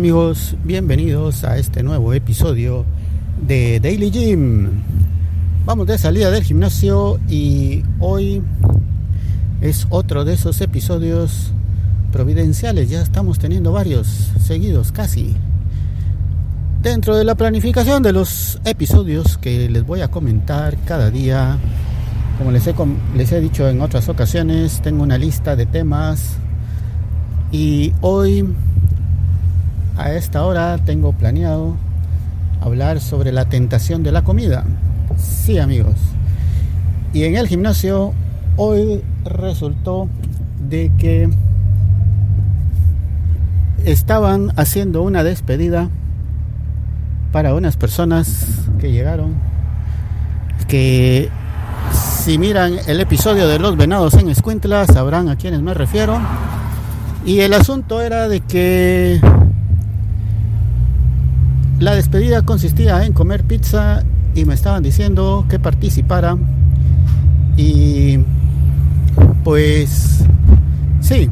Amigos, bienvenidos a este nuevo episodio de Daily Gym. Vamos de salida del gimnasio y hoy es otro de esos episodios providenciales. Ya estamos teniendo varios seguidos casi. Dentro de la planificación de los episodios que les voy a comentar cada día, como les he, les he dicho en otras ocasiones, tengo una lista de temas y hoy a esta hora tengo planeado hablar sobre la tentación de la comida. Sí, amigos. Y en el gimnasio hoy resultó de que estaban haciendo una despedida para unas personas que llegaron que si miran el episodio de los venados en Escuintla sabrán a quiénes me refiero y el asunto era de que despedida consistía en comer pizza y me estaban diciendo que participara. Y pues sí,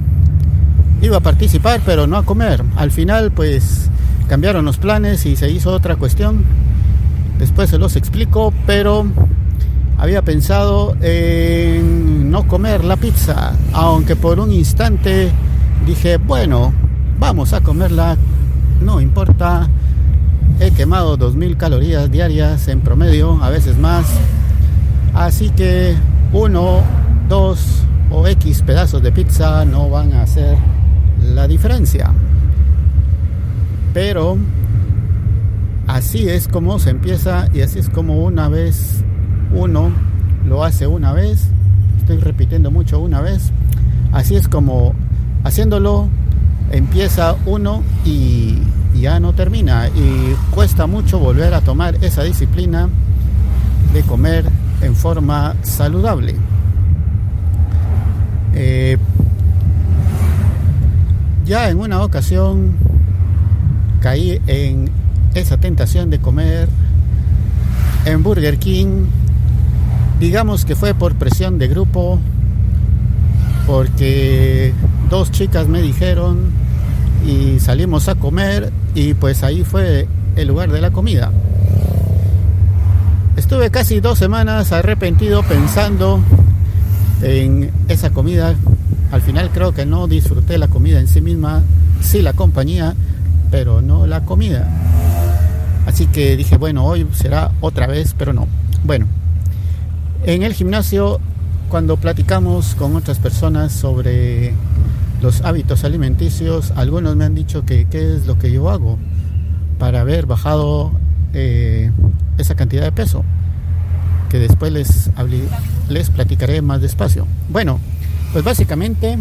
iba a participar, pero no a comer. Al final pues cambiaron los planes y se hizo otra cuestión. Después se los explico, pero había pensado en no comer la pizza, aunque por un instante dije, bueno, vamos a comerla, no importa He quemado 2.000 calorías diarias en promedio, a veces más. Así que uno, dos o X pedazos de pizza no van a hacer la diferencia. Pero así es como se empieza y así es como una vez uno lo hace una vez. Estoy repitiendo mucho una vez. Así es como haciéndolo empieza uno y ya no termina y cuesta mucho volver a tomar esa disciplina de comer en forma saludable. Eh, ya en una ocasión caí en esa tentación de comer en Burger King. Digamos que fue por presión de grupo, porque dos chicas me dijeron y salimos a comer y pues ahí fue el lugar de la comida. Estuve casi dos semanas arrepentido pensando en esa comida. Al final creo que no disfruté la comida en sí misma, sí la compañía, pero no la comida. Así que dije, bueno, hoy será otra vez, pero no. Bueno, en el gimnasio, cuando platicamos con otras personas sobre los hábitos alimenticios, algunos me han dicho que qué es lo que yo hago para haber bajado eh, esa cantidad de peso, que después les, les platicaré más despacio. Bueno, pues básicamente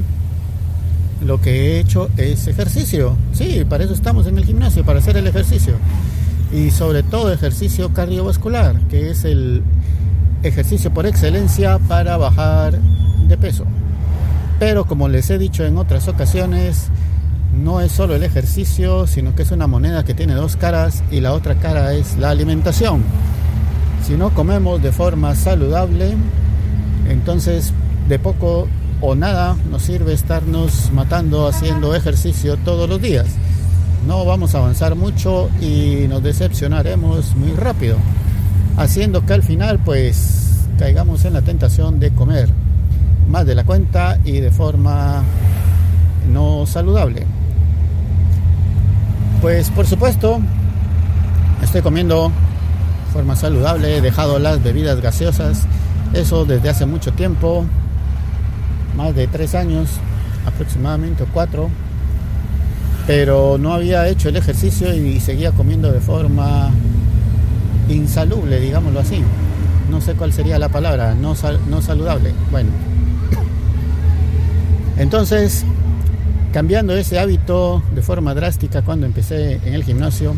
lo que he hecho es ejercicio. Sí, para eso estamos en el gimnasio, para hacer el ejercicio. Y sobre todo ejercicio cardiovascular, que es el ejercicio por excelencia para bajar de peso. Pero como les he dicho en otras ocasiones, no es solo el ejercicio, sino que es una moneda que tiene dos caras y la otra cara es la alimentación. Si no comemos de forma saludable, entonces de poco o nada nos sirve estarnos matando haciendo ejercicio todos los días. No vamos a avanzar mucho y nos decepcionaremos muy rápido, haciendo que al final pues caigamos en la tentación de comer más de la cuenta y de forma no saludable. Pues por supuesto, estoy comiendo de forma saludable, he dejado las bebidas gaseosas, eso desde hace mucho tiempo, más de tres años aproximadamente o cuatro, pero no había hecho el ejercicio y seguía comiendo de forma insalubre, digámoslo así. No sé cuál sería la palabra, no, no saludable. Bueno, entonces, cambiando ese hábito de forma drástica cuando empecé en el gimnasio,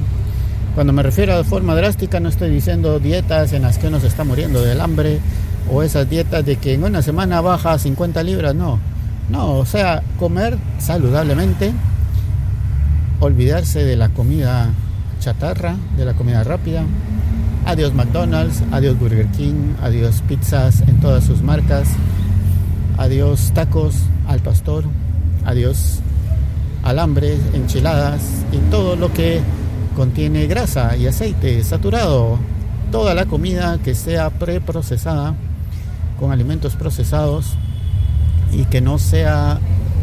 cuando me refiero a forma drástica no estoy diciendo dietas en las que uno se está muriendo del hambre o esas dietas de que en una semana baja 50 libras, no. No, o sea, comer saludablemente, olvidarse de la comida chatarra, de la comida rápida. Adiós McDonald's, adiós Burger King, adiós pizzas en todas sus marcas, adiós tacos al pastor, adiós alambres, enchiladas y todo lo que contiene grasa y aceite saturado. Toda la comida que sea preprocesada con alimentos procesados y que no sea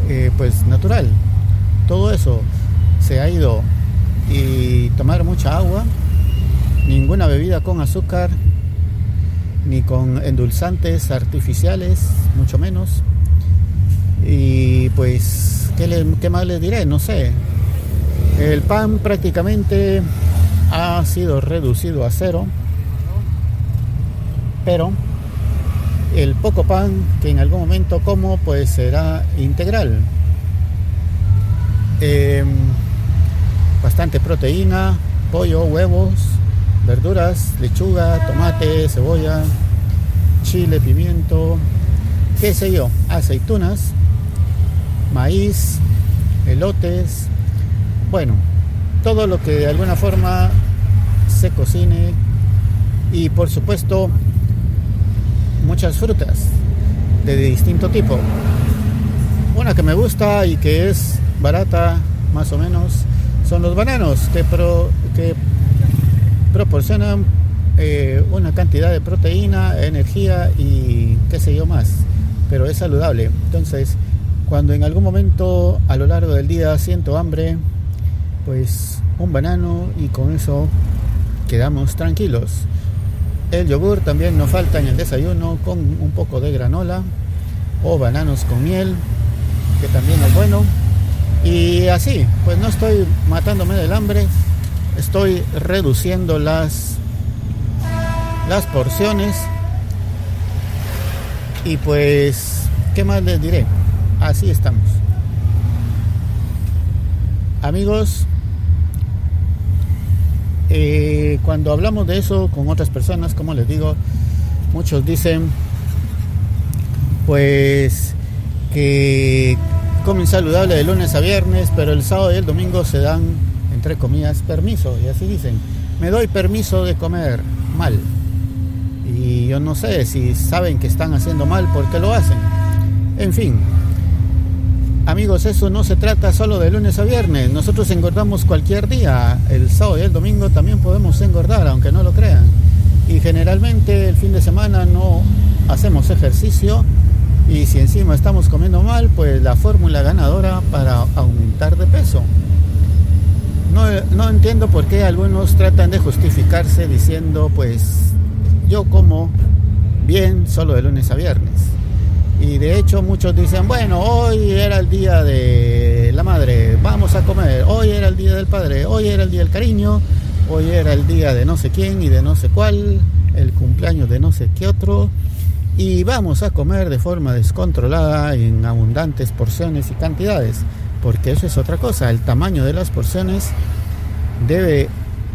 eh, pues natural. Todo eso se ha ido y tomar mucha agua, ninguna bebida con azúcar, ni con endulzantes artificiales, mucho menos. Y pues, ¿qué, ¿qué, más les diré? No sé. El pan prácticamente ha sido reducido a cero, pero el poco pan que en algún momento como pues será integral. Em, bastante proteína, pollo, huevos, verduras, lechuga, tomate, cebolla, chile, pimiento, qué sé yo, aceitunas, maíz, elotes, bueno, todo lo que de alguna forma se cocine y por supuesto muchas frutas de distinto tipo. Una que me gusta y que es barata más o menos son los bananos que, eh, una cantidad de proteína, energía y qué sé yo más, pero es saludable. Entonces, cuando en algún momento a lo largo del día siento hambre, pues un banano y con eso quedamos tranquilos. El yogur también no falta en el desayuno con un poco de granola o bananos con miel, que también es bueno. Y así, pues no estoy matándome del hambre, estoy reduciendo las, las porciones. Y pues, ¿qué más les diré? Así estamos. Amigos, eh, cuando hablamos de eso con otras personas, como les digo, muchos dicen pues que comen saludable de lunes a viernes, pero el sábado y el domingo se dan, entre comillas, permiso. Y así dicen, me doy permiso de comer mal. Y yo no sé si saben que están haciendo mal, porque lo hacen? En fin, Amigos, eso no se trata solo de lunes a viernes. Nosotros engordamos cualquier día. El sábado y el domingo también podemos engordar, aunque no lo crean. Y generalmente el fin de semana no hacemos ejercicio. Y si encima estamos comiendo mal, pues la fórmula ganadora para aumentar de peso. No, no entiendo por qué algunos tratan de justificarse diciendo, pues yo como bien solo de lunes a viernes. Y de hecho muchos dicen, bueno, hoy era el día de la madre, vamos a comer, hoy era el día del padre, hoy era el día del cariño, hoy era el día de no sé quién y de no sé cuál, el cumpleaños de no sé qué otro, y vamos a comer de forma descontrolada en abundantes porciones y cantidades, porque eso es otra cosa, el tamaño de las porciones debe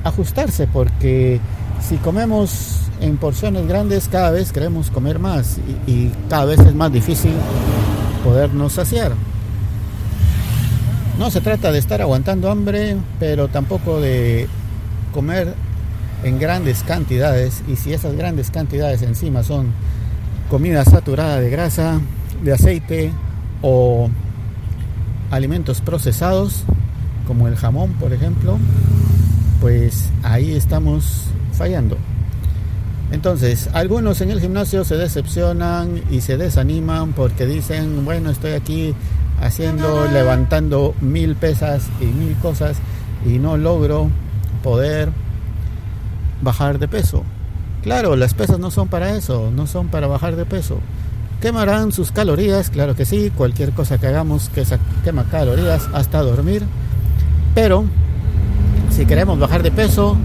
ajustarse, porque si comemos en porciones grandes cada vez queremos comer más y, cada vez es más difícil podernos saciar. No se trata de estar aguantando hambre, pero tampoco de comer en grandes cantidades y si esas grandes cantidades encima son comida saturada de grasa, de aceite o alimentos procesados como el jamón por ejemplo, pues ahí estamos fallando. Entonces, algunos en el gimnasio se decepcionan y se desaniman porque dicen, bueno, estoy aquí haciendo, levantando mil pesas y mil cosas y no logro poder bajar de peso. Claro, las pesas no son para eso, no son para bajar de peso. ¿Quemarán sus calorías? Claro que sí, cualquier cosa que hagamos que quema calorías hasta dormir. Pero si queremos bajar de peso,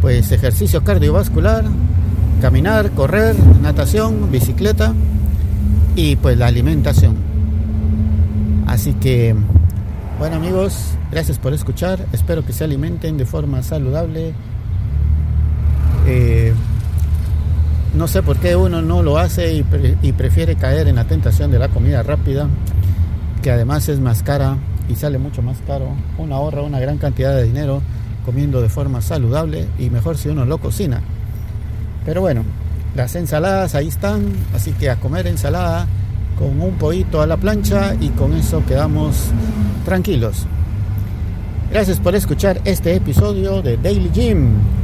pues ejercicio cardiovascular, caminar, correr, natación, bicicleta y pues la alimentación. Así que, bueno amigos, gracias por escuchar. Espero que se alimenten de forma saludable. Eh, no sé por qué uno no lo hace y, prefiere caer en la tentación de la comida rápida, que además es más cara y sale mucho más caro. Uno ahorra una gran cantidad de dinero comiendo de forma saludable y mejor si uno lo cocina. Pero bueno, las ensaladas ahí están, así que a comer ensalada con un poquito a la plancha y con eso quedamos tranquilos. Gracias por escuchar este episodio de Daily Gym.